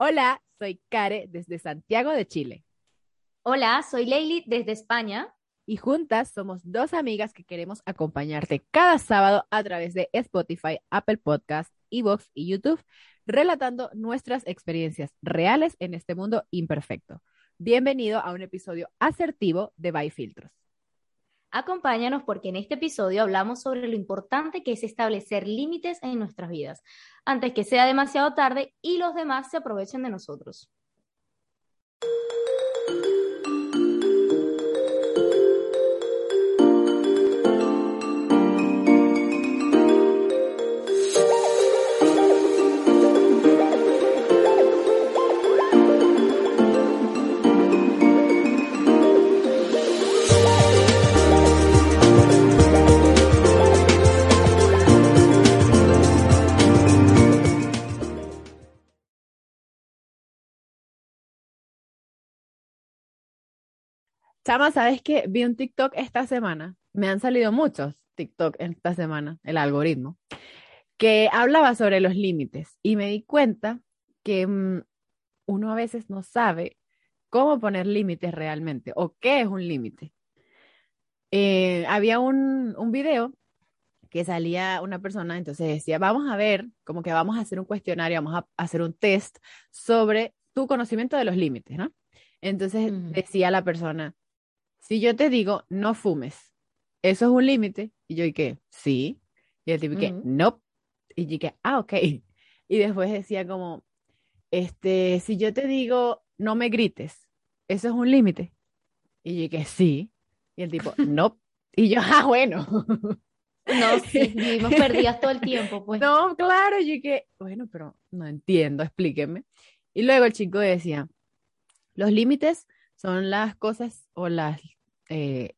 Hola, soy Care desde Santiago de Chile Hola, soy Leili desde España. y juntas somos dos amigas que queremos acompañarte cada sábado a través de Spotify, Apple Podcast, Evox y YouTube, relatando nuestras experiencias reales en este mundo imperfecto. Bienvenido a un episodio asertivo de By Filtros. Acompáñanos porque en este episodio hablamos sobre lo importante que es establecer límites en nuestras vidas, antes que sea demasiado tarde y los demás se aprovechen de nosotros. Chama, ¿sabes qué? Vi un TikTok esta semana. Me han salido muchos TikTok esta semana, el algoritmo, que hablaba sobre los límites y me di cuenta que mm, uno a veces no sabe cómo poner límites realmente o qué es un límite. Eh, había un, un video que salía una persona, entonces decía, vamos a ver, como que vamos a hacer un cuestionario, vamos a hacer un test sobre tu conocimiento de los límites, ¿no? Entonces decía la persona, si yo te digo no fumes, ¿eso es un límite? Y yo, ¿y qué? Sí. Y el tipo, ¿y qué? No. Y yo, ¿qué? Ah, ok. Y después decía como, este, si yo te digo no me grites, ¿eso es un límite? Y yo, ¿qué? Sí. Y el tipo, no. Y yo, ah, bueno. No, sí, vivimos perdidas todo el tiempo, pues. No, claro, yo que, bueno, pero no entiendo, explíqueme. Y luego el chico decía, los límites son las cosas o las eh,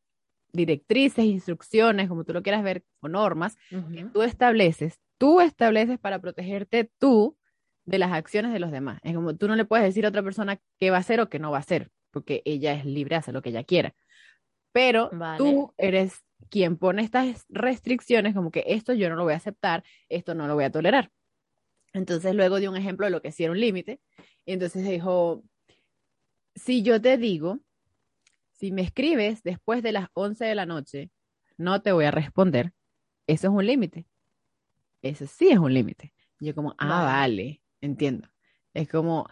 directrices, instrucciones, como tú lo quieras ver, o normas que tú estableces, tú estableces para protegerte tú de las acciones de los demás. Es como tú no le puedes decir a otra persona qué va a hacer o qué no va a hacer, porque ella es libre de hacer lo que ella quiera. Pero Vale. tú eres quien pone estas restricciones, como que esto yo no lo voy a aceptar, esto no lo voy a tolerar. Entonces luego dio un ejemplo de lo que sí era un límite. Y entonces dijo, si yo te digo, si me escribes después de las 11 de la noche, no te voy a responder, eso es un límite. Eso sí es un límite. Yo como, ah, Vale. vale, entiendo. Es como,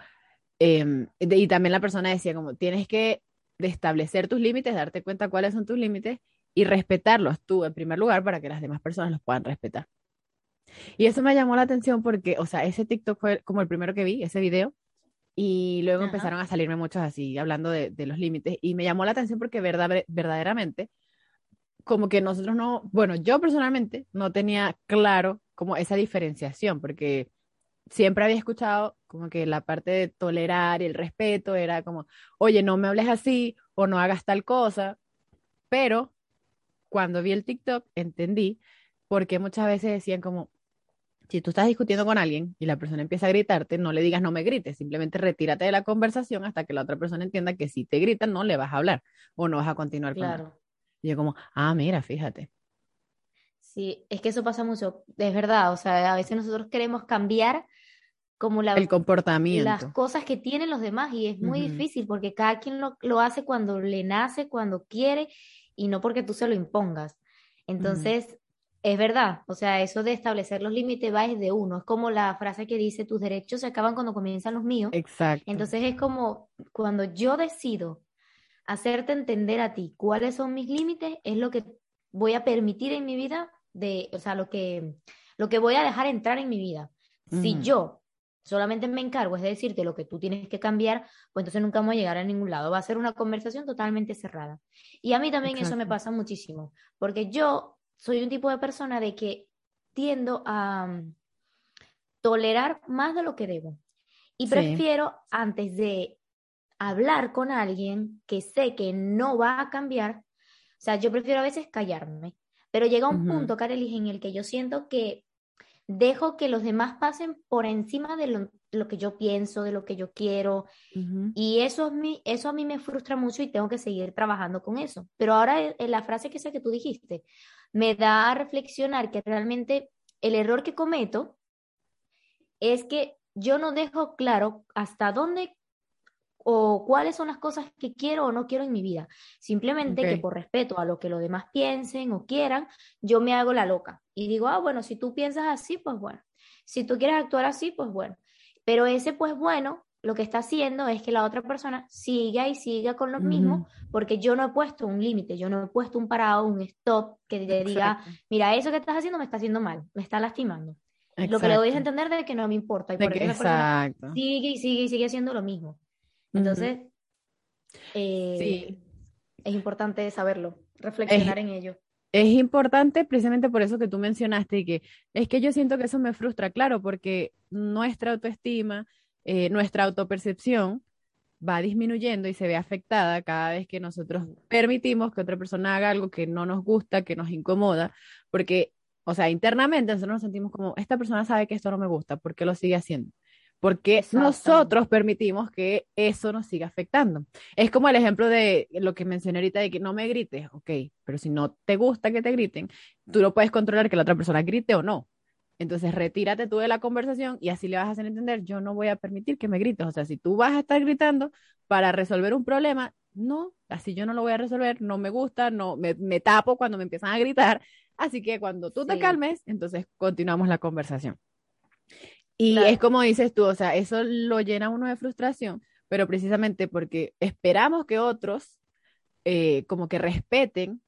em, de- y también la persona decía como, tienes que establecer tus límites, darte cuenta cuáles son tus límites y respetarlos tú en primer lugar para que las demás personas los puedan respetar. Y eso me llamó la atención porque, o sea, ese TikTok fue como el primero que vi, ese video, y luego Ajá. empezaron a salirme muchos así, hablando de, de los límites, y me llamó la atención porque verdad, verdaderamente, como que nosotros no, bueno, yo personalmente no tenía claro como esa diferenciación, porque siempre había escuchado como que la parte de tolerar y el respeto era como, oye, no me hables así o no hagas tal cosa, pero cuando vi el TikTok entendí por qué muchas veces decían como, si tú estás discutiendo con alguien y la persona empieza a gritarte, no le digas no me grites, simplemente retírate de la conversación hasta que la otra persona entienda que si te gritan no le vas a hablar o no vas a continuar con él. Claro. Y yo como, ah, mira, fíjate. Sí, es que eso pasa mucho, es verdad. O sea, a veces nosotros queremos cambiar como la, El las comportamiento. cosas que tienen los demás y es muy difícil porque cada quien lo, lo hace cuando le nace, cuando quiere y no porque tú se lo impongas. Entonces, es verdad, o sea, eso de establecer los límites va desde uno. Es como la frase que dice, tus derechos se acaban cuando comienzan los míos. Exacto. Entonces es como cuando yo decido hacerte entender a ti cuáles son mis límites, es lo que voy a permitir en mi vida, de, o sea, lo que, lo que voy a dejar entrar en mi vida. Si yo solamente me encargo, es de decirte lo que tú tienes que cambiar, pues entonces nunca vamos a llegar a ningún lado. Va a ser una conversación totalmente cerrada. Y a mí también eso me pasa muchísimo, porque yo soy un tipo de persona de que tiendo a mm, tolerar más de lo que debo. Y Sí. prefiero, antes de hablar con alguien que sé que no va a cambiar, o sea, yo prefiero a veces callarme. Pero llega un punto, Carelis, en el que yo siento que dejo que los demás pasen por encima de lo, lo que yo pienso, de lo que yo quiero. Y eso, es mi, eso a mí me frustra mucho y tengo que seguir trabajando con eso. Pero ahora eh, la frase que sé que tú dijiste me da a reflexionar que realmente el error que cometo es que yo no dejo claro hasta dónde o cuáles son las cosas que quiero o no quiero en mi vida. Simplemente que por respeto a lo que los demás piensen o quieran, yo me hago la loca y digo, ah, bueno, si tú piensas así, pues bueno. Si tú quieres actuar así, pues bueno. Pero ese pues bueno, lo que está haciendo es que la otra persona siga y siga con lo mismo, Ujú, porque yo no he puesto un límite, yo no he puesto un parado, un stop que te diga, Exacto, mira, eso que estás haciendo me está haciendo mal, me está lastimando. Lo que le doy es exacto. entender de que no me importa y por que- exacto. sigue y sigue y sigue haciendo lo mismo. Entonces, eh, Sí. es importante saberlo, reflexionar en ello. Es importante precisamente por eso que tú mencionaste que es que yo siento que eso me frustra, claro, porque nuestra autoestima, eh, nuestra autopercepción va disminuyendo y se ve afectada cada vez que nosotros permitimos que otra persona haga algo que no nos gusta, que nos incomoda, porque, o sea, internamente nosotros nos sentimos como, esta persona sabe que esto no me gusta, ¿por qué lo sigue haciendo? Porque nosotros permitimos que eso nos siga afectando. Es como el ejemplo de lo que mencioné ahorita de que no me grites, ok, pero si no te gusta que te griten, tú no puedes controlar que la otra persona grite o no. Entonces retírate tú de la conversación y así le vas a hacer entender, yo no voy a permitir que me grites. O sea, si tú vas a estar gritando para resolver un problema, no, así yo no lo voy a resolver, no me gusta, no me, me tapo cuando me empiezan a gritar. Así que cuando tú te Sí. calmes, entonces continuamos la conversación. Y Claro. es como dices tú, o sea, eso lo llena a uno de frustración, pero precisamente porque esperamos que otros eh, como que respeten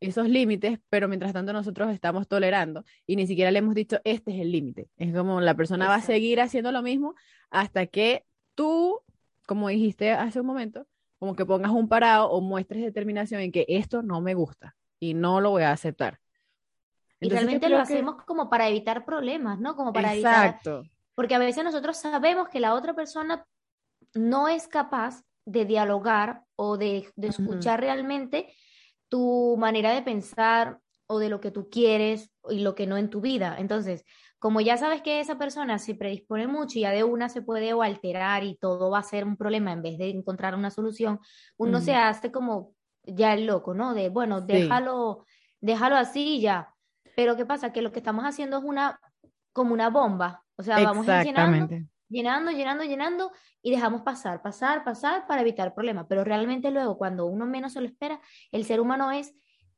esos límites, pero mientras tanto nosotros estamos tolerando y ni siquiera le hemos dicho, este es el límite. Es como la persona va a seguir haciendo lo mismo hasta que tú, como dijiste hace un momento, como que pongas un parado o muestres determinación en que esto no me gusta y no lo voy a aceptar. Y Entonces, realmente lo que- hacemos como para evitar problemas, ¿no? Como para evitar, Exacto. porque a veces nosotros sabemos que la otra persona no es capaz de dialogar o de, escuchar realmente tu manera de pensar o de lo que tú quieres y lo que no en tu vida. Entonces, como ya sabes que esa persona se predispone mucho y ya de una se puede o alterar y todo va a ser un problema en vez de encontrar una solución, uno se hace como ya el loco, ¿no? De, bueno, Sí. déjalo, déjalo así y ya. Pero ¿qué pasa? Que lo que estamos haciendo es una, como una bomba. O sea, vamos llenando. Llenando, llenando, llenando y dejamos pasar, pasar, pasar para evitar problemas. Pero realmente luego, cuando uno menos se lo espera, el ser humano es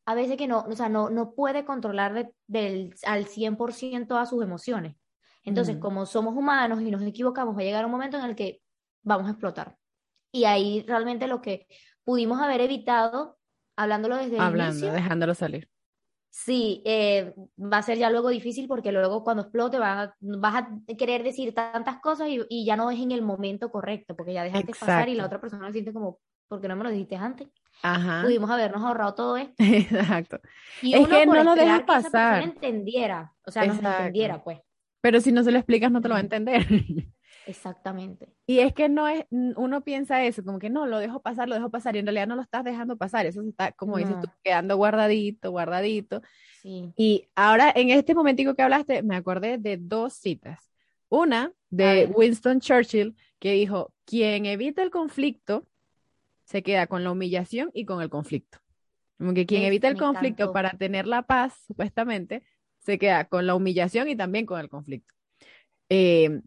a veces que no, o sea, no, no puede controlar de- del, al 100% a sus emociones. Entonces, como somos humanos y nos equivocamos, va a llegar un momento en el que vamos a explotar. Y ahí realmente lo que pudimos haber evitado, hablándolo desde el Hablando, inicio, dejándolo salir. Sí, eh, va a ser ya luego difícil porque luego cuando explote vas a, vas a querer decir tantas cosas y, y ya no es en el momento correcto, porque ya dejaste pasar y la otra persona siente como, ¿por qué no me lo dijiste antes? Ajá. Pudimos habernos ahorrado todo esto. Exacto. Y Es uno que por no lo dejas esperar que esa pasar. entendiera, o sea, Exacto. entendiera, pues. Pero si no se lo explicas, no te lo va a entender. Exactamente. Y es que no es, uno piensa eso, como que no, lo dejo pasar, lo dejo pasar, y en realidad no lo estás dejando pasar, eso se está, como dices tú, No. quedando guardadito, guardadito. Sí. Y ahora, en este momentico que hablaste, me acordé de dos citas. Una de. Winston Churchill, que dijo, quien evita el conflicto se queda con la humillación y con el conflicto. Como que quien evita el conflicto encantó. para tener la paz, supuestamente, se queda con la humillación y también con el conflicto. Eh,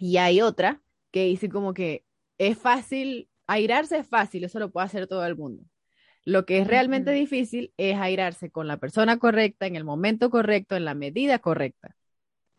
y hay otra que dice como que es fácil, airarse es fácil, eso lo puede hacer todo el mundo. Lo que es realmente difícil es airarse con la persona correcta, en el momento correcto, en la medida correcta.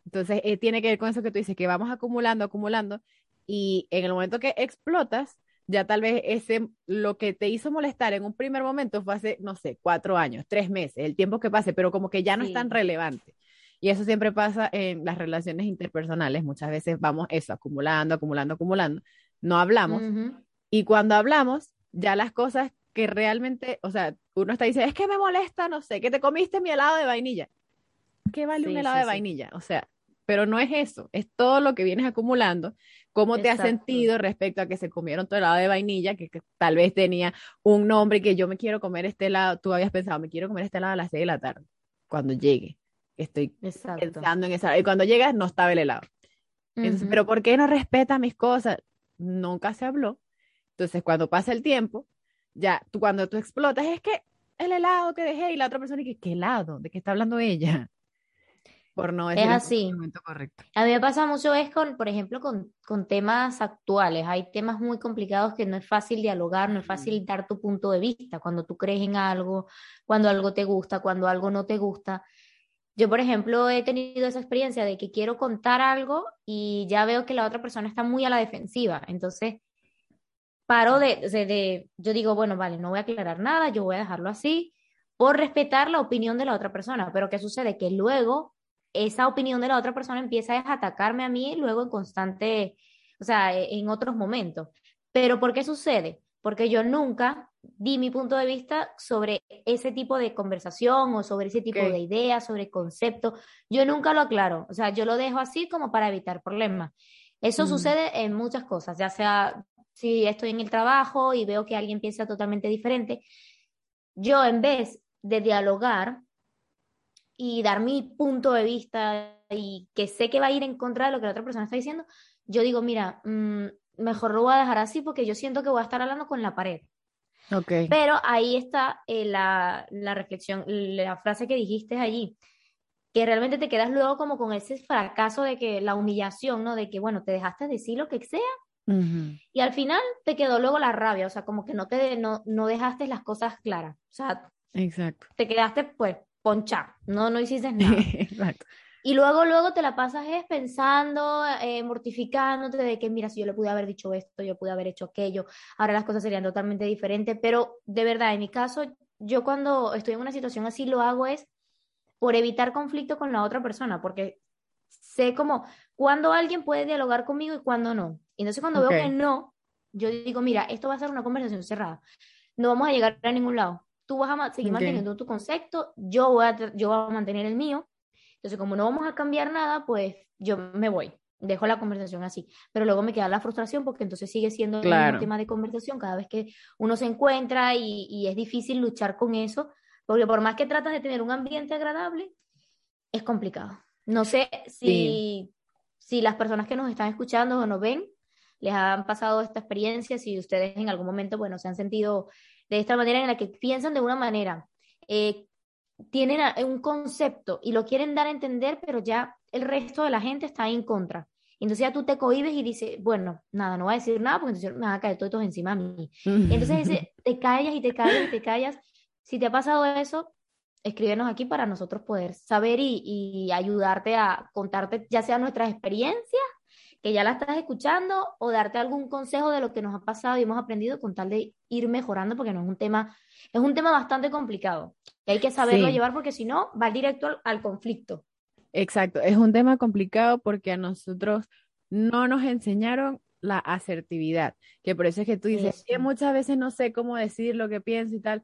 Entonces, eh, tiene que ver con eso que tú dices, que vamos acumulando, acumulando, y en el momento que explotas, ya tal vez ese, lo que te hizo molestar en un primer momento fue hace, no sé, cuatro años, tres meses, el tiempo que pase, pero como que ya no es tan relevante. Y eso siempre pasa en las relaciones interpersonales. Muchas veces vamos eso, acumulando, acumulando, acumulando. No hablamos. Y cuando hablamos, ya las cosas que realmente, o sea, uno está diciendo, es que me molesta, no sé, que te comiste mi helado de vainilla. ¿Qué vale un helado sí, de sí. vainilla? O sea, pero no es eso, es todo lo que vienes acumulando, cómo te has sentido respecto a que se comieron tu helado de vainilla, que, que tal vez tenía un nombre que yo me quiero comer este helado, tú habías pensado, me quiero comer este helado a las 6 de la tarde, cuando llegue. Estoy Exacto. pensando en eso. Y cuando llegas, no estaba el helado. Entonces, Ujú. pero ¿por qué no respeta mis cosas? Nunca se habló. Entonces, cuando pasa el tiempo, ya, tú cuando tú explotas, es que el helado que dejé y la otra persona, que, ¿qué helado? ¿De qué está hablando ella? por no decir Es el así. momento correcto. A mí me pasa mucho es con, por ejemplo, con, con temas actuales. Hay temas muy complicados que no es fácil dialogar, no es fácil dar tu punto de vista cuando tú crees en algo, cuando algo te gusta, cuando algo no te gusta. Yo, por ejemplo, he tenido esa experiencia de que quiero contar algo y ya veo que la otra persona está muy a la defensiva. Entonces, paro de, de, de- yo digo, bueno, vale, no voy a aclarar nada, yo voy a dejarlo así por respetar la opinión de la otra persona. Pero ¿qué sucede? Que luego esa opinión de la otra persona empieza a atacarme a mí luego en constante, o sea, e- en otros momentos. Pero ¿por qué sucede? Porque yo nunca di mi punto de vista sobre ese tipo de conversación o sobre ese tipo de ideas, sobre conceptos. Yo nunca lo aclaro, o sea, yo lo dejo así como para evitar problemas. Eso Mm. sucede en muchas cosas, ya sea si estoy en el trabajo y veo que alguien piensa totalmente diferente, yo en vez de dialogar y dar mi punto de vista y que sé que va a ir en contra de lo que la otra persona está diciendo, yo digo, mira, mm, mejor lo voy a dejar así porque yo siento que voy a estar hablando con la pared. Ok. Pero ahí está eh, la, la reflexión, la frase que dijiste allí, que realmente te quedas luego como con ese fracaso de que la humillación, ¿no? De que, bueno, te dejaste decir lo que sea y al final te quedó luego la rabia, o sea, como que no te no, no dejaste las cosas claras, o sea, Exacto. te quedaste pues ponchado, no, no hiciste nada. Exacto. Y luego, luego te la pasas es pensando, eh, mortificándote de que, mira, si yo le pude haber dicho esto, yo pude haber hecho aquello, ahora las cosas serían totalmente diferentes, pero de verdad, en mi caso, yo cuando estoy en una situación así lo hago es por evitar conflicto con la otra persona, porque sé como cuando alguien puede dialogar conmigo y cuando no. Y entonces cuando Ok. veo que no, yo digo, mira, esto va a ser una conversación cerrada, no vamos a llegar a ningún lado. Tú vas a seguir Ok. manteniendo tu concepto, yo voy a, yo voy a mantener el mío. Entonces, como no vamos a cambiar nada, pues yo me voy, dejo la conversación así. Pero luego me queda la frustración porque entonces sigue siendo Claro. tema de conversación cada vez que uno se encuentra y, y es difícil luchar con eso, porque por más que tratas de tener un ambiente agradable, es complicado. No sé si, si las personas que nos están escuchando o nos ven les han pasado esta experiencia, si ustedes en algún momento, bueno, se han sentido de esta manera en la que piensan de una manera, eh, tienen un concepto y lo quieren dar a entender, pero ya el resto de la gente está en contra. Entonces ya tú te cohibes y dices, bueno, nada, no voy a decir nada porque entonces me van a caer todos encima a mí. Entonces ese- te callas y te callas y te callas. Si te ha pasado eso, escríbenos aquí para nosotros poder saber y, y ayudarte a contarte ya sea nuestras experiencias, que ya la estás escuchando, o darte algún consejo de lo que nos ha pasado y hemos aprendido con tal de ir mejorando, porque no es un tema, es un tema bastante complicado. Y hay que saberlo Sí. llevar porque si no, va directo al, al conflicto. Exacto, es un tema complicado porque a nosotros no nos enseñaron la asertividad, que por eso es que tú dices, que muchas veces no sé cómo decir lo que pienso y tal.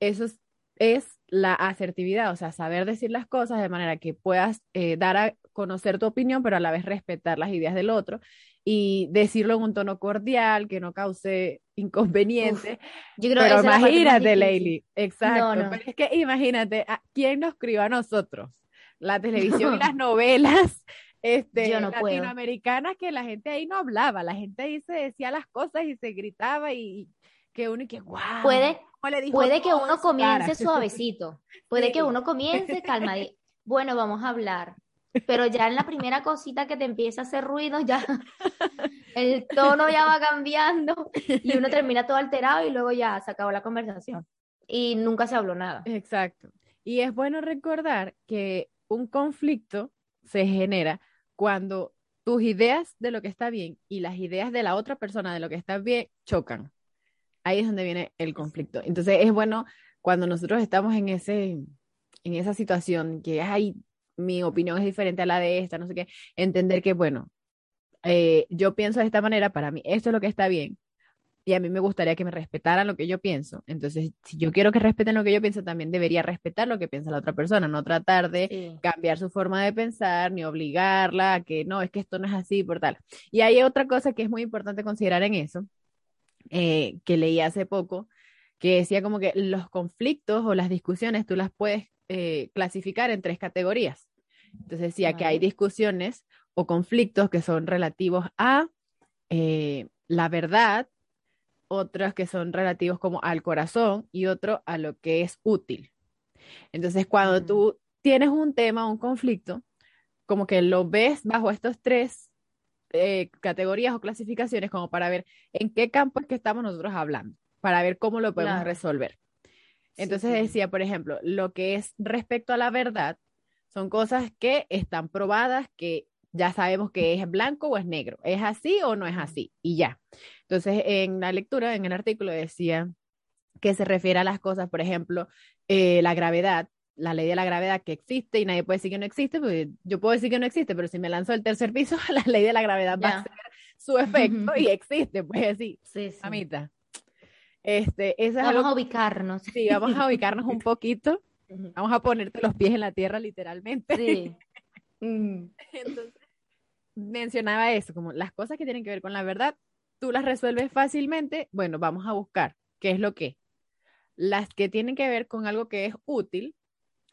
Eso es, es la asertividad, o sea, saber decir las cosas de manera que puedas eh, dar a conocer tu opinión, pero a la vez respetar las ideas del otro y decirlo en un tono cordial, que no cause inconvenientes. Yo creo Pero imagínate. Leili, exacto. No, no. Pero es que imagínate, ¿a ¿quién nos crió a nosotros? La televisión y las novelas este, no puedo. latinoamericanas que la gente ahí no hablaba, la gente ahí se decía las cosas y se gritaba y, y que uno y que, wow, Puede, ¿cómo le dijo puede que uno en su cara?" comience suavecito, puede Sí. que uno comience calmadito. Bueno, vamos a hablar. Pero ya en la primera cosita que te empieza a hacer ruido, ya el tono ya va cambiando y uno termina todo alterado y luego ya se acabó la conversación. Y nunca se habló nada. Exacto. Y es bueno recordar que un conflicto se genera cuando tus ideas de lo que está bien y las ideas de la otra persona de lo que está bien chocan. Ahí es donde viene el conflicto. Entonces es bueno cuando nosotros estamos en ese, en esa situación que ay, mi opinión es diferente a la de esta, no sé qué, entender que bueno, eh, yo pienso de esta manera, para mí esto es lo que está bien y a mí me gustaría que me respetaran lo que yo pienso. Entonces, si yo quiero que respeten lo que yo pienso, también debería respetar lo que piensa la otra persona, no tratar de Sí. cambiar su forma de pensar ni obligarla a que no, es que esto no es así por tal. Y hay otra cosa que es muy importante considerar en eso, eh, que leí hace poco, que decía como que los conflictos o las discusiones tú las puedes eh, clasificar en tres categorías. Entonces decía que hay discusiones o conflictos que son relativos a eh, la verdad, otros que son relativos como al corazón y otro a lo que es útil. Entonces, cuando tú tienes un tema, un conflicto, como que lo ves bajo estos tres eh, categorías o clasificaciones como para ver en qué campo es que estamos nosotros hablando, para ver cómo lo podemos resolver. Entonces decía, por ejemplo, lo que es respecto a la verdad, son cosas que están probadas, que ya sabemos que es blanco o es negro, es así o no es así, y ya. Entonces, en la lectura, en el artículo decía que se refiere a las cosas, por ejemplo, eh, la gravedad, la ley de la gravedad que existe y nadie puede decir que no existe, porque yo puedo decir que no existe, pero si me lanzo el tercer piso, la ley de la gravedad va a hacer su efecto y existe, pues así, sí, sí. Amita. Este, vamos a ubicarnos. Sí, vamos a ubicarnos un poquito. Vamos a ponerte los pies en la tierra literalmente. Sí. Entonces, mencionaba eso, como las cosas que tienen que ver con la verdad, tú las resuelves fácilmente. Bueno, vamos a buscar qué es lo que. Las que tienen que ver con algo que es útil,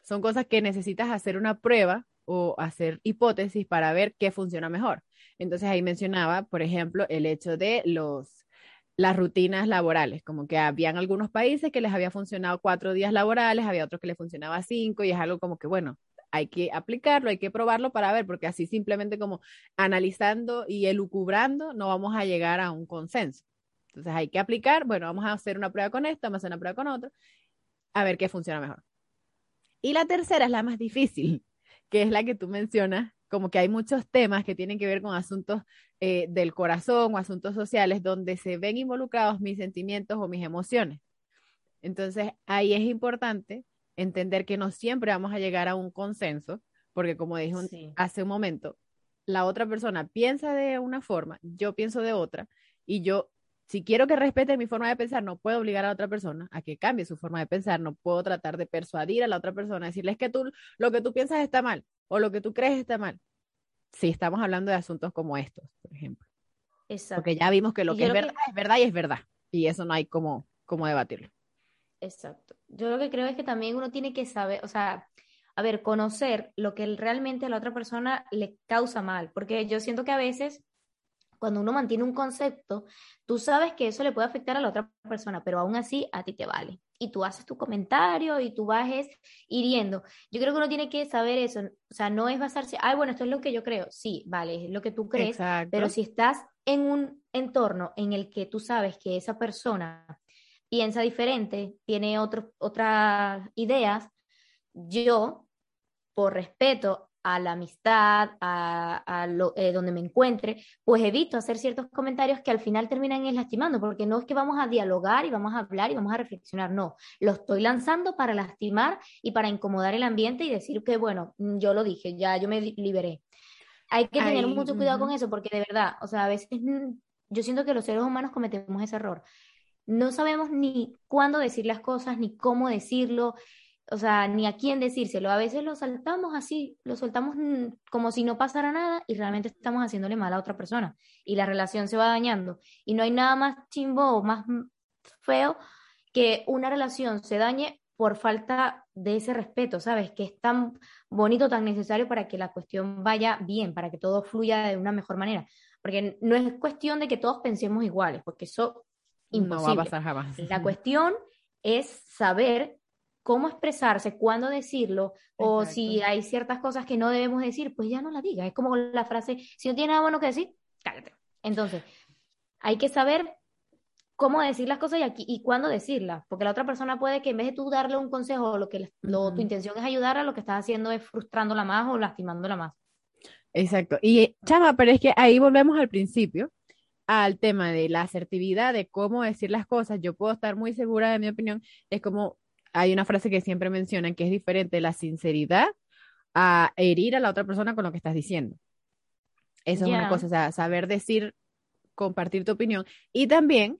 son cosas que necesitas hacer una prueba o hacer hipótesis para ver qué funciona mejor. Entonces ahí mencionaba, por ejemplo, el hecho de los las rutinas laborales, como que habían algunos países que les había funcionado cuatro días laborales, había otros que les funcionaba cinco y es algo como que, bueno, hay que aplicarlo, hay que probarlo para ver, porque así simplemente como analizando y elucubrando no vamos a llegar a un consenso. Entonces hay que aplicar, bueno, vamos a hacer una prueba con esto, vamos a hacer una prueba con otro, a ver qué funciona mejor. Y la tercera es la más difícil, que es la que tú mencionas, como que hay muchos temas que tienen que ver con asuntos eh, del corazón o asuntos sociales donde se ven involucrados mis sentimientos o mis emociones. Entonces, ahí es importante entender que no siempre vamos a llegar a un consenso, porque como dije hace un momento, la otra persona piensa de una forma, yo pienso de otra, y yo si quiero que respete mi forma de pensar, no puedo obligar a otra persona a que cambie su forma de pensar, no puedo tratar de persuadir a la otra persona, decirles que tú lo que tú piensas está mal o lo que tú crees está mal. Si estamos hablando de asuntos como estos, por ejemplo. Exacto. Porque ya vimos que lo que es verdad es verdad y es verdad. Y eso no hay como, como debatirlo. Exacto. Yo lo que creo es que también uno tiene que saber, o sea, a ver, conocer lo que realmente a la otra persona le causa mal. Porque yo siento que a veces cuando uno mantiene un concepto, tú sabes que eso le puede afectar a la otra persona, pero aún así a ti te vale. Y tú haces tu comentario y tú vas hiriendo. Yo creo que uno tiene que saber eso. O sea, no es basarse, ay, bueno, esto es lo que yo creo. Sí, vale, es lo que tú crees. Pero si estás en un entorno en el que tú sabes que esa persona piensa diferente, tiene otras ideas, yo, por respeto a la amistad, a, lo, eh, donde me encuentre, pues evito hacer ciertos comentarios que al final terminan lastimando, porque no es que vamos a dialogar y vamos a hablar y vamos a reflexionar, no, lo estoy lanzando para lastimar y para incomodar el ambiente y decir que, bueno, mm, yo lo dije, ya yo me liberé. Hay que tener mucho cuidado con eso, porque de verdad, o sea, a veces mm, yo siento que los seres humanos cometemos ese error. No sabemos ni cuándo decir las cosas, ni cómo decirlo, o sea, ni a quién decírselo. A veces lo saltamos así, lo soltamos como si no pasara nada y realmente estamos haciéndole mal a otra persona y la relación se va dañando. Y no hay nada más chimbo o más feo que una relación se dañe por falta de ese respeto, ¿sabes? Que es tan bonito, tan necesario para que la cuestión vaya bien, para que todo fluya de una mejor manera. Porque no es cuestión de que todos pensemos iguales, porque eso imposible. No va a pasar jamás. La cuestión es saber cómo expresarse, cuándo decirlo, o si hay ciertas cosas que no debemos decir, pues ya no la diga. Es como la frase, si no tiene nada bueno que decir, cállate. Entonces, hay que saber cómo decir las cosas y, aquí, y cuándo decirlas, porque la otra persona puede que en vez de tú darle un consejo, lo que tu intención es ayudarla, lo que estás haciendo es frustrándola más o lastimándola más. Exacto. Y chama, pero es que ahí volvemos al principio, al tema de la asertividad, de cómo decir las cosas. Yo puedo estar muy segura de mi opinión, es como hay una frase que siempre mencionan que es diferente la sinceridad a herir a la otra persona con lo que estás diciendo. Eso es una cosa, o sea, saber decir, compartir tu opinión y también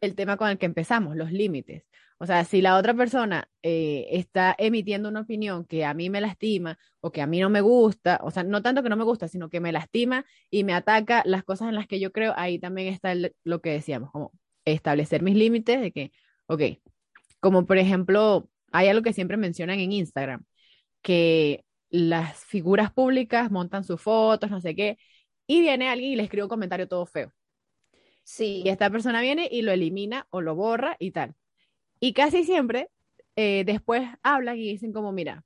el tema con el que empezamos, los límites. O sea, si la otra persona eh, está emitiendo una opinión que a mí me lastima o que a mí no me gusta, o sea, no tanto que no me gusta, sino que me lastima y me ataca las cosas en las que yo creo, ahí también está lo que decíamos, como establecer mis límites de que, ok, como por ejemplo, hay algo que siempre mencionan en Instagram, que las figuras públicas montan sus fotos, no sé qué, y viene alguien y le escribe un comentario todo feo. Sí. Y esta persona viene y lo elimina o lo borra y tal. Y casi siempre eh, después hablan y dicen como, mira,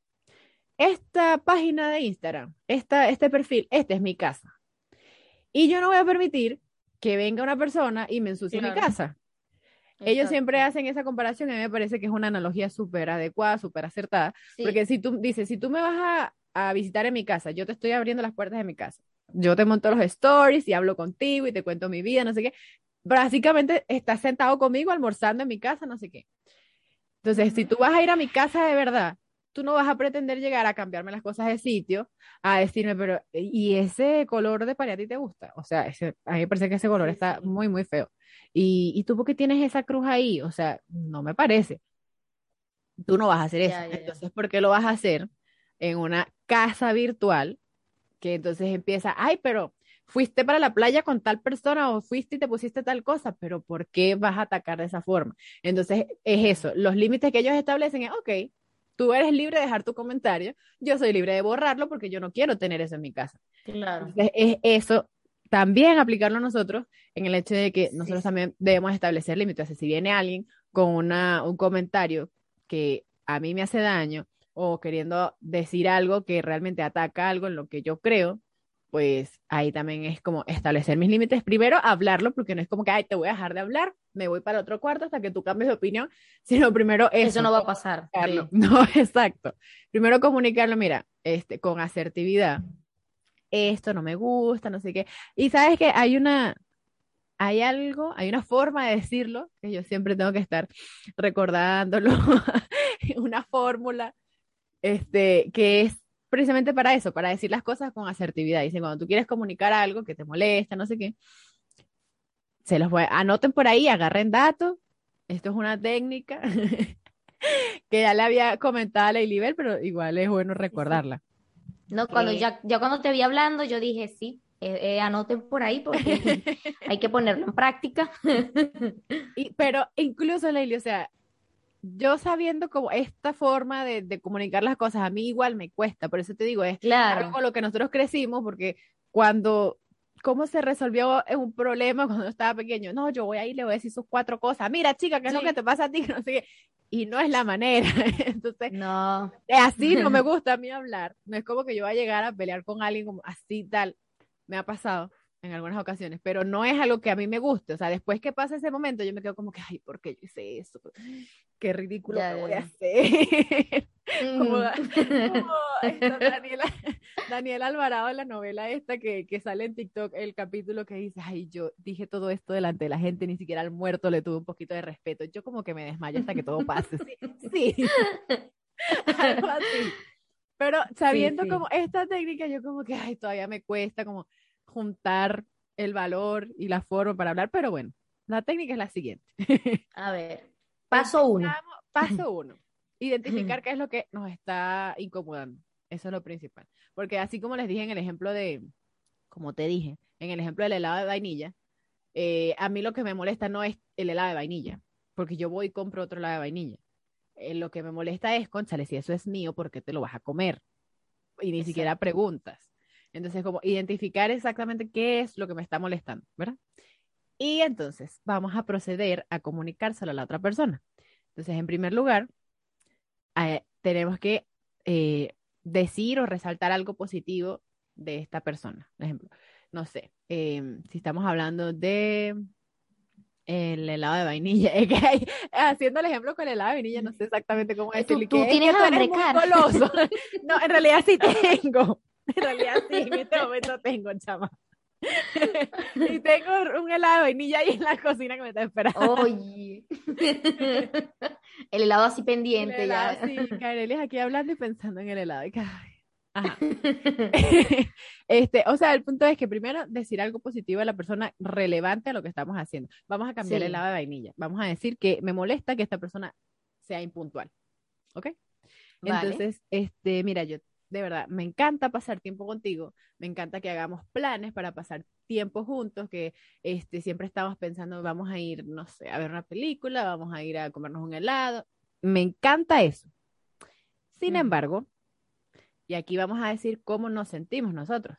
esta página de Instagram, esta, este perfil, este es mi casa. Y yo no voy a permitir que venga una persona y me ensucie mi casa. Ellos siempre hacen esa comparación y a mí me parece que es una analogía súper adecuada, súper acertada, porque si tú dices, si tú me vas a, a, visitar en mi casa, yo te estoy abriendo las puertas de mi casa, yo te monto los stories y hablo contigo y te cuento mi vida, no sé qué, básicamente estás sentado conmigo almorzando en mi casa, no sé qué. Entonces, si tú vas a ir a mi casa de verdad, tú no vas a pretender llegar a cambiarme las cosas de sitio, a decirme, pero, ¿y ese color de pared a ti te gusta? O sea, ese, a mí me parece que ese color está muy, muy feo. Y, y tú, ¿por qué tienes esa cruz ahí? O sea, no me parece. Tú no vas a hacer eso. Entonces, ¿por qué lo vas a hacer en una casa virtual? Que entonces empieza, ay, pero fuiste para la playa con tal persona o fuiste y te pusiste tal cosa, pero ¿por qué vas a atacar de esa forma? Entonces, es eso. Los límites que ellos establecen es, ok, tú eres libre de dejar tu comentario, yo soy libre de borrarlo porque yo no quiero tener eso en mi casa. Claro. Entonces, es eso también aplicarlo a nosotros en el hecho de que nosotros también debemos establecer límites. si viene alguien con una, un comentario que a mí me hace daño o queriendo decir algo que realmente ataca algo en lo que yo creo, pues ahí también es como establecer mis límites. Primero, hablarlo, porque no es como que, ay, te voy a dejar de hablar, me voy para otro cuarto hasta que tú cambies de opinión, sino primero eso. Eso no va a pasar. No, exacto. Primero comunicarlo, mira, este, con asertividad. Esto no me gusta, no sé qué. Y sabes que hay una, hay algo, hay una forma de decirlo, que yo siempre tengo que estar recordándolo, una fórmula, este, que es precisamente para eso, para decir las cosas con asertividad. Dicen, cuando tú quieres comunicar algo que te molesta, no sé qué, se los voy, anoten por ahí, agarren datos. Esto es una técnica que ya le había comentado a Leilibel, pero igual es bueno recordarla. No, cuando eh, ya, ya cuando te vi hablando, yo dije, sí, eh, eh, anoten por ahí porque hay que ponerlo en práctica. y, pero incluso, Leili, o sea, yo sabiendo como esta forma de, de, comunicar las cosas, a mí igual me cuesta, por eso te digo, es claro. algo con lo que nosotros crecimos, porque cuando, ¿cómo se resolvió un problema cuando estaba pequeño? No, yo voy a ir, le voy a decir sus cuatro cosas, mira chica, ¿qué es lo que te pasa a ti? No sé Y no es la manera, entonces, no. así no me gusta a mí hablar, no es como que yo voy a llegar a pelear con alguien como así tal, me ha pasado, en algunas ocasiones, pero no es algo que a mí me guste. O sea, después que pasa ese momento, yo me quedo como que, ay, ¿por qué yo hice eso? Qué ridículo que voy a hacer. como, Daniela, Daniela, Alvarado en la novela esta que, que, sale en TikTok, el capítulo que dice, ay, yo dije todo esto delante de la gente, ni siquiera al muerto le tuve un poquito de respeto. Yo como que me desmayo hasta que todo pase. Sí, sí. algo así. Pero sabiendo como esta técnica, yo como que, ay, todavía me cuesta como juntar el valor y la forma para hablar, pero bueno, la técnica es la siguiente. A ver, paso uno. Paso uno. Identificar qué es lo que nos está incomodando. Eso es lo principal. Porque así como les dije en el ejemplo de, como te dije, en el ejemplo del helado de vainilla, eh, a mí lo que me molesta no es el helado de vainilla, porque yo voy y compro otro helado de vainilla. Eh, lo que me molesta es, conchale, si eso es mío, ¿por qué te lo vas a comer? Y ni siquiera preguntas. Entonces, como identificar exactamente qué es lo que me está molestando, ¿verdad? Y entonces vamos a proceder a comunicárselo a la otra persona. Entonces, en primer lugar, eh, tenemos que eh, decir o resaltar algo positivo de esta persona. Por ejemplo, no sé, em, si estamos hablando de el helado de vainilla, es que haciendo el ejemplo con el helado de vainilla, no sé exactamente cómo decirlo. Tú, tienes hambre, No, en realidad sí tengo. En realidad sí, en este momento tengo, chama. y tengo un helado de vainilla ahí en la cocina que me está esperando. Oye. el helado así pendiente ya. Sí, Careles aquí hablando y pensando en el helado. Ajá. este, o sea, el punto es que primero decir algo positivo a la persona relevante a lo que estamos haciendo. Vamos a cambiar el helado de vainilla. Vamos a decir que me molesta que esta persona sea impuntual. ¿Ok? Entonces, este, mira, yo de verdad, me encanta pasar tiempo contigo, me encanta que hagamos planes para pasar tiempo juntos, que este, siempre estamos pensando, vamos a ir, no sé, a ver una película, vamos a ir a comernos un helado. Me encanta eso. Sin embargo, y aquí vamos a decir cómo nos sentimos nosotros.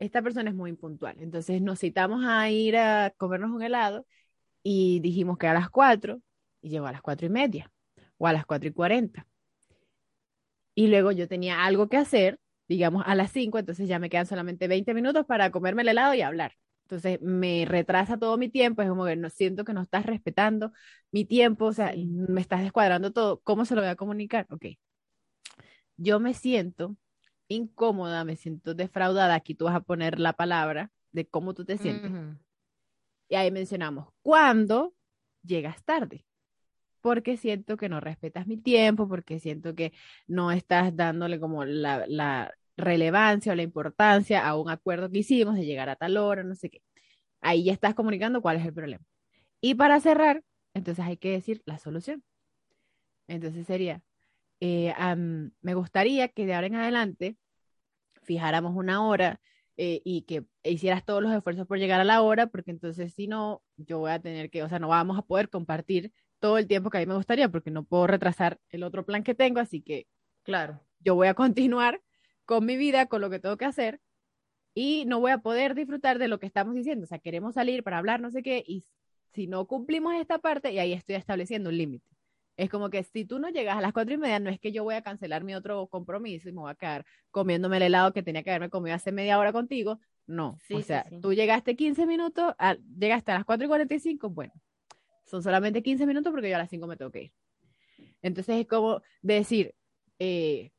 Esta persona es muy impuntual, entonces nos citamos a ir a comernos un helado y dijimos que a las cuatro y llegó a las cuatro y media o a las cuatro y cuarenta y luego yo tenía algo que hacer, digamos a las 5, entonces ya me quedan solamente 20 minutos para comerme el helado y hablar. Entonces me retrasa todo mi tiempo, es como que no siento que no estás respetando mi tiempo, o sea, me estás descuadrando todo. ¿Cómo se lo voy a comunicar? Ok. Yo me siento incómoda, me siento defraudada. Aquí tú vas a poner la palabra de cómo tú te sientes. Y ahí mencionamos, ¿cuándo llegas tarde? Porque siento que no respetas mi tiempo, porque siento que no estás dándole como la, la relevancia o la importancia a un acuerdo que hicimos de llegar a tal hora, no sé qué. Ahí ya estás comunicando cuál es el problema. Y para cerrar, entonces hay que decir la solución. Entonces sería, eh, me gustaría que de ahora en adelante fijáramos una hora eh, y que hicieras todos los esfuerzos por llegar a la hora, porque entonces si no, yo voy a tener que, o sea, no vamos a poder compartir todo el tiempo que a mí me gustaría, porque no puedo retrasar el otro plan que tengo, así que, claro, yo voy a continuar con mi vida, con lo que tengo que hacer, y no voy a poder disfrutar de lo que estamos diciendo. O sea, queremos salir para hablar, no sé qué, y si no cumplimos esta parte, y ahí estoy estableciendo un límite. Es como que si tú no llegas a las cuatro y media, no es que yo voy a cancelar mi otro compromiso y me voy a quedar comiéndome el helado que tenía que haberme comido hace media hora contigo. No, o sea, tú llegaste 15 minutos, llegaste a las 4 y 45, bueno, son solamente 15 minutos porque yo a las 5 me tengo que ir. Entonces es como decir, eh,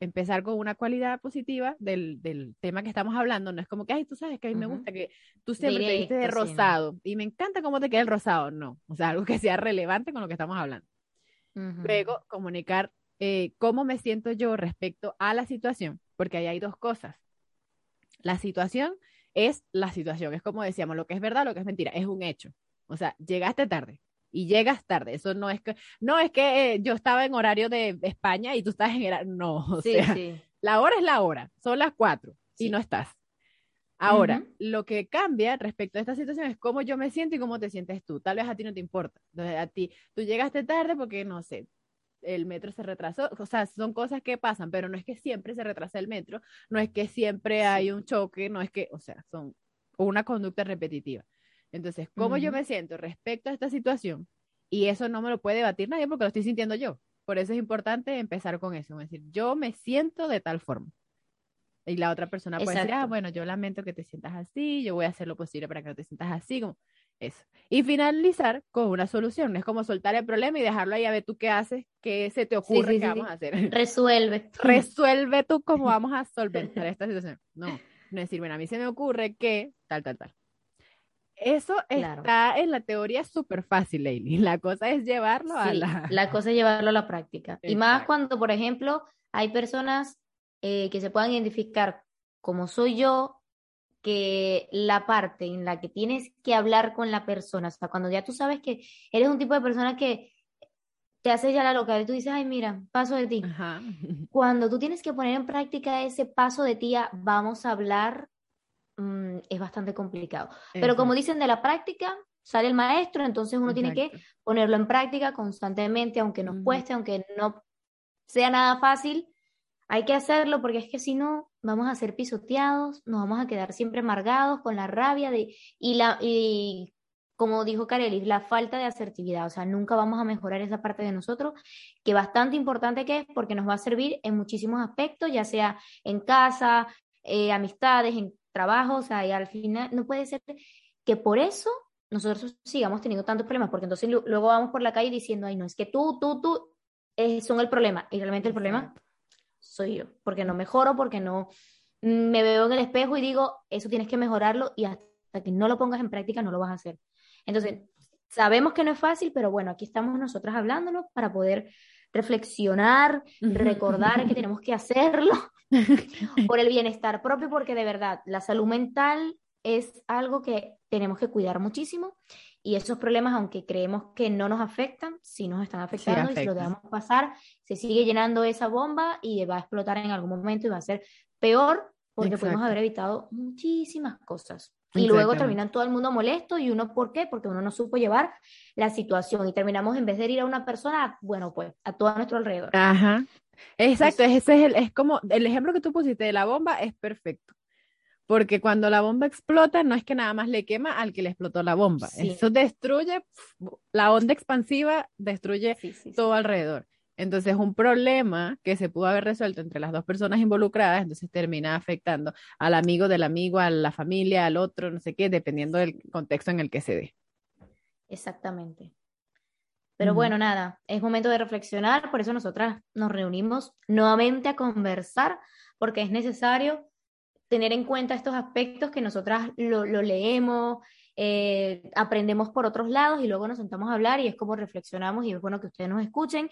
empezar con una cualidad positiva del, del, tema que estamos hablando. No es como que, ay, tú sabes que a mí me gusta que tú siempre te viste de rosado y me encanta cómo te queda el rosado. No, o sea, algo que sea relevante con lo que estamos hablando. Luego, comunicar eh, cómo me siento yo respecto a la situación, porque ahí hay dos cosas. La situación es la situación, es como decíamos, lo que es verdad, lo que es mentira, es un hecho. O sea, llegaste tarde, y llegas tarde. Eso no es que, no es que eh, yo estaba en horario de España y tú estás en horario, no, o sea, la hora es la hora, son las cuatro y no estás. Ahora, lo que cambia respecto a esta situación es cómo yo me siento y cómo te sientes tú. Tal vez a ti no te importa. Entonces, a ti, tú llegaste tarde porque, no sé, el metro se retrasó. O sea, son cosas que pasan, pero no es que siempre se retrasa el metro, no es que siempre hay un choque, no es que, o sea, son una conducta repetitiva. Entonces, ¿cómo yo me siento respecto a esta situación? Y eso no me lo puede debatir nadie porque lo estoy sintiendo yo. Por eso es importante empezar con eso, es decir, yo me siento de tal forma. Y la otra persona puede decir, ah, bueno, yo lamento que te sientas así, yo voy a hacer lo posible para que no te sientas así, como eso. Y finalizar con una solución, no es como soltar el problema y dejarlo ahí a ver tú qué haces, qué se te ocurre que vamos a hacer. Resuelve. Resuelve tú cómo vamos a solventar esta situación. No, no es decir, bueno, a mí se me ocurre que tal, tal, tal. Eso está en la teoría súper fácil, Leili. La cosa es llevarlo a la... La cosa es llevarlo a la práctica. Y más cuando, por ejemplo, hay personas eh, que se puedan identificar como soy yo, que la parte en la que tienes que hablar con la persona, o sea, cuando ya tú sabes que eres un tipo de persona que te hace ya la loca y tú dices, ay, mira, paso de ti. Cuando tú tienes que poner en práctica ese paso de ti, vamos a hablar Mm, es bastante complicado. Pero como dicen de la práctica, sale el maestro, entonces uno tiene que ponerlo en práctica constantemente, aunque nos cueste, aunque no sea nada fácil, hay que hacerlo porque es que si no, vamos a ser pisoteados, nos vamos a quedar siempre amargados con la rabia de, y, la, y como dijo Carelis, la falta de asertividad, o sea, nunca vamos a mejorar esa parte de nosotros, que bastante importante que es porque nos va a servir en muchísimos aspectos, ya sea en casa, eh, amistades, en trabajo, o sea, y al final no puede ser que por eso nosotros sigamos teniendo tantos problemas, porque entonces luego vamos por la calle diciendo, ay, no, es que tú, tú, tú eh, son el problema, y realmente el problema soy yo, porque no mejoro, porque no me veo en el espejo y digo, eso tienes que mejorarlo y hasta que no lo pongas en práctica no lo vas a hacer. Entonces, sabemos que no es fácil, pero bueno, aquí estamos nosotras hablándolo para poder reflexionar, recordar que tenemos que hacerlo por el bienestar propio, porque de verdad la salud mental es algo que tenemos que cuidar muchísimo y esos problemas, aunque creemos que no nos afectan, sí nos están afectando y si lo dejamos pasar, se sigue llenando esa bomba y va a explotar en algún momento y va a ser peor porque podemos haber evitado muchísimas cosas. Y luego terminan todo el mundo molesto y uno, ¿por qué? Porque uno no supo llevar la situación y terminamos en vez de ir a una persona, bueno, pues a todo nuestro alrededor. Ajá. Exacto, ese es, el, es como el ejemplo que tú pusiste de la bomba es perfecto. Porque cuando la bomba explota, no es que nada más le quema al que le explotó la bomba. Eso destruye, la onda expansiva destruye todo alrededor. Entonces, un problema que se pudo haber resuelto entre las dos personas involucradas, entonces termina afectando al amigo del amigo, a la familia, al otro, no sé qué, dependiendo del contexto en el que se dé. Exactamente. Pero bueno, nada, es momento de reflexionar, por eso nosotras nos reunimos nuevamente a conversar, porque es necesario tener en cuenta estos aspectos que nosotras lo, leemos, eh, aprendemos por otros lados y luego nos sentamos a hablar y es como reflexionamos y es bueno que ustedes nos escuchen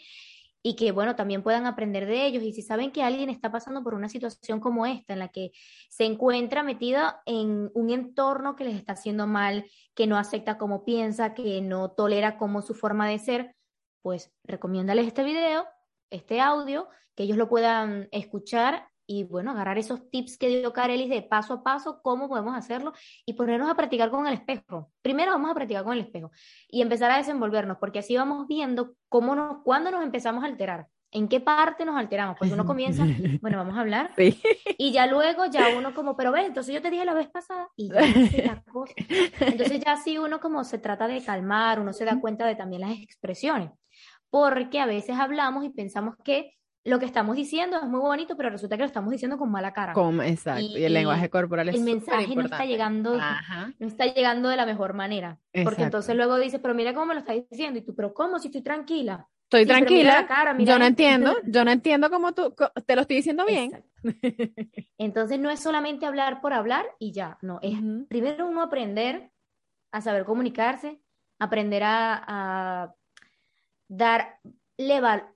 y que, bueno, también puedan aprender de ellos. Y si saben que alguien está pasando por una situación como esta, en la que se encuentra metido en un entorno que les está haciendo mal, que no acepta como piensa, que no tolera como su forma de ser, pues recomiéndales este video, este audio, que ellos lo puedan escuchar y bueno, agarrar esos tips que dio Carelis de paso a paso, cómo podemos hacerlo y ponernos a practicar con el espejo. Primero vamos a practicar con el espejo y empezar a desenvolvernos, porque así vamos viendo cómo nos, cuándo nos empezamos a alterar, en qué parte nos alteramos, porque uno comienza, bueno, vamos a hablar, y ya luego ya uno como, pero ves, entonces yo te dije la vez pasada y ya la cosa. Entonces ya así uno como se trata de calmar, uno se da cuenta de también las expresiones, porque a veces hablamos y pensamos que lo que estamos diciendo es muy bonito, pero resulta que lo estamos diciendo con mala cara. exacto, y, el lenguaje corporal es El mensaje no está llegando, no está llegando de la mejor manera. Porque entonces luego dices, pero mira cómo me lo está diciendo, y tú, pero ¿cómo? Si estoy tranquila. Estoy tranquila, yo no entiendo, yo no entiendo cómo tú, te lo estoy diciendo bien. Entonces no es solamente hablar por hablar y ya, no, es primero uno aprender a saber comunicarse, aprender a, a dar,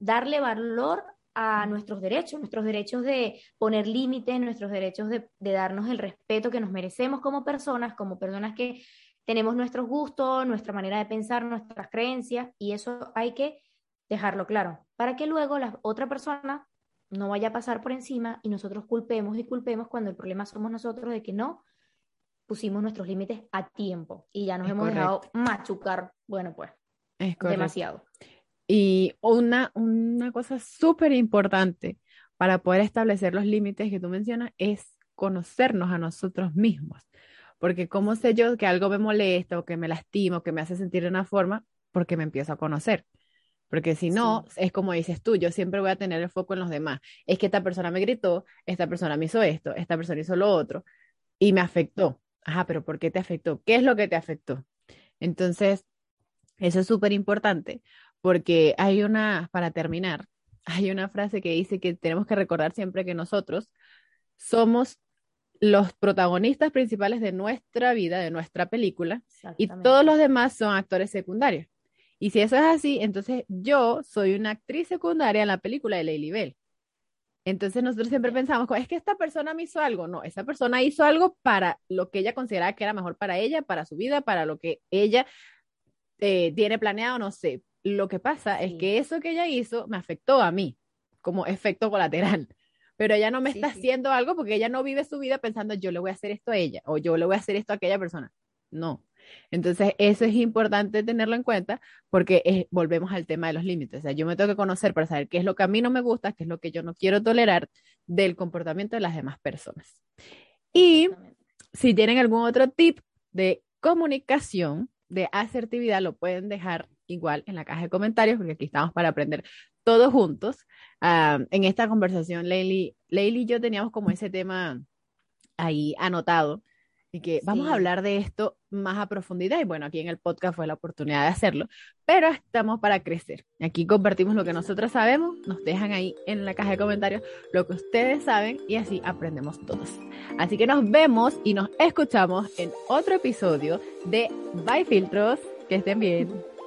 darle valor a nuestros derechos, nuestros derechos de poner límites, nuestros derechos de, darnos el respeto que nos merecemos como personas, como personas que tenemos nuestros gustos, nuestra manera de pensar, nuestras creencias, y eso hay que dejarlo claro, para que luego la otra persona no vaya a pasar por encima y nosotros culpemos y culpemos cuando el problema somos nosotros de que no pusimos nuestros límites a tiempo y ya nos hemos dejado machucar, bueno, pues, demasiado. Y una, una cosa súper importante para poder establecer los límites que tú mencionas es conocernos a nosotros mismos. Porque ¿cómo sé yo que algo me molesta o que me lastima o que me hace sentir de una forma? Porque me empiezo a conocer. Porque si no, es como dices tú, yo siempre voy a tener el foco en los demás. Es que esta persona me gritó, esta persona me hizo esto, esta persona hizo lo otro y me afectó. Ajá, pero ¿por qué te afectó? ¿Qué es lo que te afectó? Entonces, eso es súper importante porque hay una, para terminar, hay una frase que dice que tenemos que recordar siempre que nosotros somos los protagonistas principales de nuestra vida, de nuestra película, y todos los demás son actores secundarios. Y si eso es así, entonces yo soy una actriz secundaria en la película de Lady Bell. Entonces nosotros siempre pensamos, es que esta persona me hizo algo. No, esa persona hizo algo para lo que ella consideraba que era mejor para ella, para su vida, para lo que ella eh, tiene planeado, no sé. Lo que pasa es que eso que ella hizo me afectó a mí como efecto colateral. Pero ella no me está haciendo algo porque ella no vive su vida pensando yo le voy a hacer esto a ella o yo le voy a hacer esto a aquella persona. No. Entonces, eso es importante tenerlo en cuenta porque volvemos al tema de los límites. O sea, yo me tengo que conocer para saber qué es lo que a mí no me gusta, qué es lo que yo no quiero tolerar del comportamiento de las demás personas. Y si tienen algún otro tip de comunicación, de asertividad, lo pueden dejar igual en la caja de comentarios, porque aquí estamos para aprender todos juntos. Ah, en esta conversación, Leili, y yo teníamos como ese tema ahí anotado y que vamos a hablar de esto más a profundidad y bueno, aquí en el podcast fue la oportunidad de hacerlo, pero estamos para crecer. Aquí compartimos lo que nosotros sabemos, nos dejan ahí en la caja de comentarios lo que ustedes saben y así aprendemos todos. Así que nos vemos y nos escuchamos en otro episodio de Bye Filtros. Que estén bien.